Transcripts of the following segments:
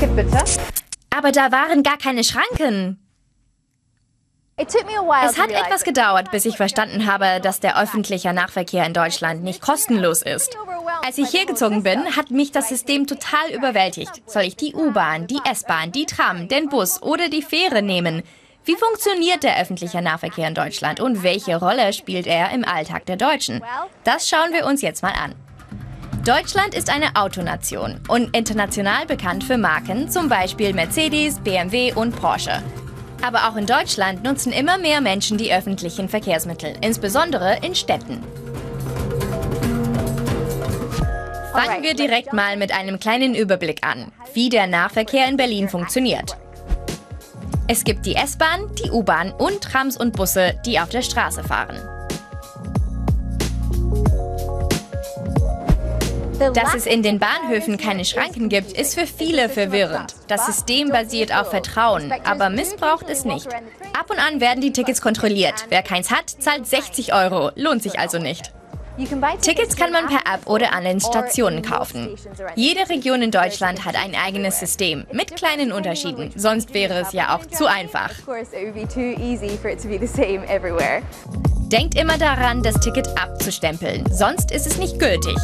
Ticket bitte. Aber da waren gar keine Schranken. Es hat etwas gedauert, bis ich verstanden habe, dass der öffentliche Nahverkehr in Deutschland nicht kostenlos ist. Als ich hier gezogen bin, hat mich das System total überwältigt. Soll ich die U-Bahn, die S-Bahn, die Tram, den Bus oder die Fähre nehmen? Wie funktioniert der öffentliche Nahverkehr in Deutschland und welche Rolle spielt er im Alltag der Deutschen? Das schauen wir uns jetzt mal an. Deutschland ist eine Autonation und international bekannt für Marken, zum Beispiel Mercedes, BMW und Porsche. Aber auch in Deutschland nutzen immer mehr Menschen die öffentlichen Verkehrsmittel, insbesondere in Städten. Fangen wir direkt mal mit einem kleinen Überblick an, wie der Nahverkehr in Berlin funktioniert. Es gibt die S-Bahn, die U-Bahn und Trams und Busse, die auf der Straße fahren. Dass es in den Bahnhöfen keine Schranken gibt, ist für viele verwirrend. Das System basiert auf Vertrauen, aber missbraucht es nicht. Ab und an werden die Tickets kontrolliert. Wer keins hat, zahlt 60 Euro. Lohnt sich also nicht. Tickets kann man per App oder an den Stationen kaufen. Jede Region in Deutschland hat ein eigenes System mit kleinen Unterschieden. Sonst wäre es ja auch zu einfach. Denkt immer daran, das Ticket abzustempeln, sonst ist es nicht gültig.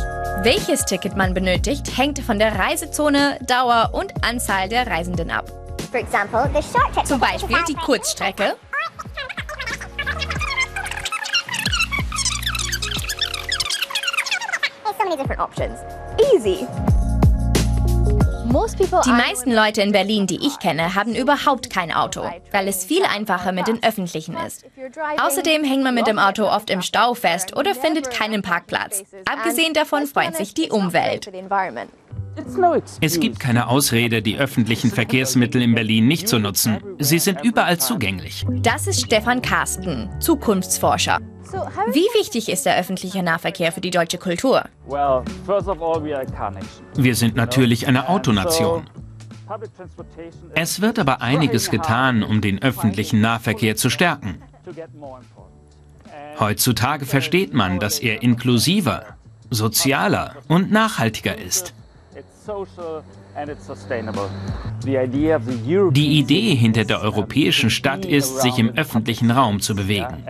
Welches Ticket man benötigt, hängt von der Reisezone, Dauer und Anzahl der Reisenden ab. Zum Beispiel die Kurzstrecke Easy. Die meisten Leute in Berlin, die ich kenne, haben überhaupt kein Auto, weil es viel einfacher mit den öffentlichen ist. Außerdem hängt man mit dem Auto oft im Stau fest oder findet keinen Parkplatz. Abgesehen davon freut sich die Umwelt. Es gibt keine Ausrede, die öffentlichen Verkehrsmittel in Berlin nicht zu nutzen. Sie sind überall zugänglich. Das ist Stefan Karsten, Zukunftsforscher. Wie wichtig ist der öffentliche Nahverkehr für die deutsche Kultur? Wir sind natürlich eine Autonation. Es wird aber einiges getan, um den öffentlichen Nahverkehr zu stärken. Heutzutage versteht man, dass er inklusiver, sozialer und nachhaltiger ist. Die Idee hinter der europäischen Stadt ist, sich im öffentlichen Raum zu bewegen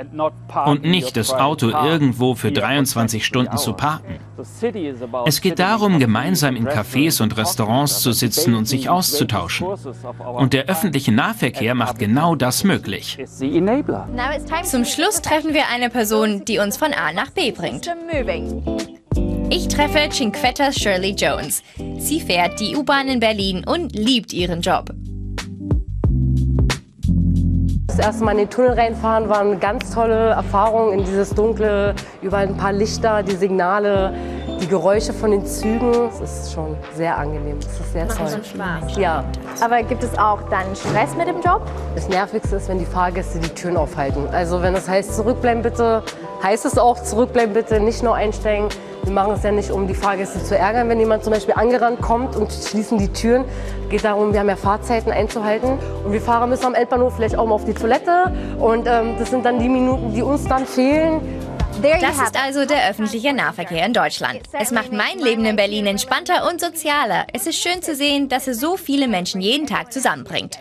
und nicht das Auto irgendwo für 23 Stunden zu parken. Es geht darum, gemeinsam in Cafés und Restaurants zu sitzen und sich auszutauschen. Und der öffentliche Nahverkehr macht genau das möglich. Zum Schluss treffen wir eine Person, die uns von A nach B bringt. Ich treffe Cinquettas Shirley Jones. Sie fährt die U-Bahn in Berlin und liebt ihren Job. Das erste Mal in den Tunnel reinfahren war eine ganz tolle Erfahrung in dieses Dunkle, überall ein paar Lichter, die Signale, die Geräusche von den Zügen. Es ist schon sehr angenehm. Es ist sehr toll. Spaß. Ja. Aber gibt es auch dann Stress mit dem Job? Das Nervigste ist, wenn die Fahrgäste die Türen aufhalten. Also wenn das heißt, zurückbleiben bitte, heißt es auch, zurückbleiben bitte, nicht nur einsteigen. Wir machen es ja nicht, um die Fahrgäste zu ärgern, wenn jemand zum Beispiel angerannt kommt und schließen die Türen. Es geht darum, wir haben ja Fahrzeiten einzuhalten. Und wir fahren bis am Endbahnhof vielleicht auch mal auf die Toilette. Und ähm, das sind dann die Minuten, die uns dann fehlen. Das ist also der öffentliche Nahverkehr in Deutschland. Es macht mein Leben in Berlin entspannter und sozialer. Es ist schön zu sehen, dass es so viele Menschen jeden Tag zusammenbringt.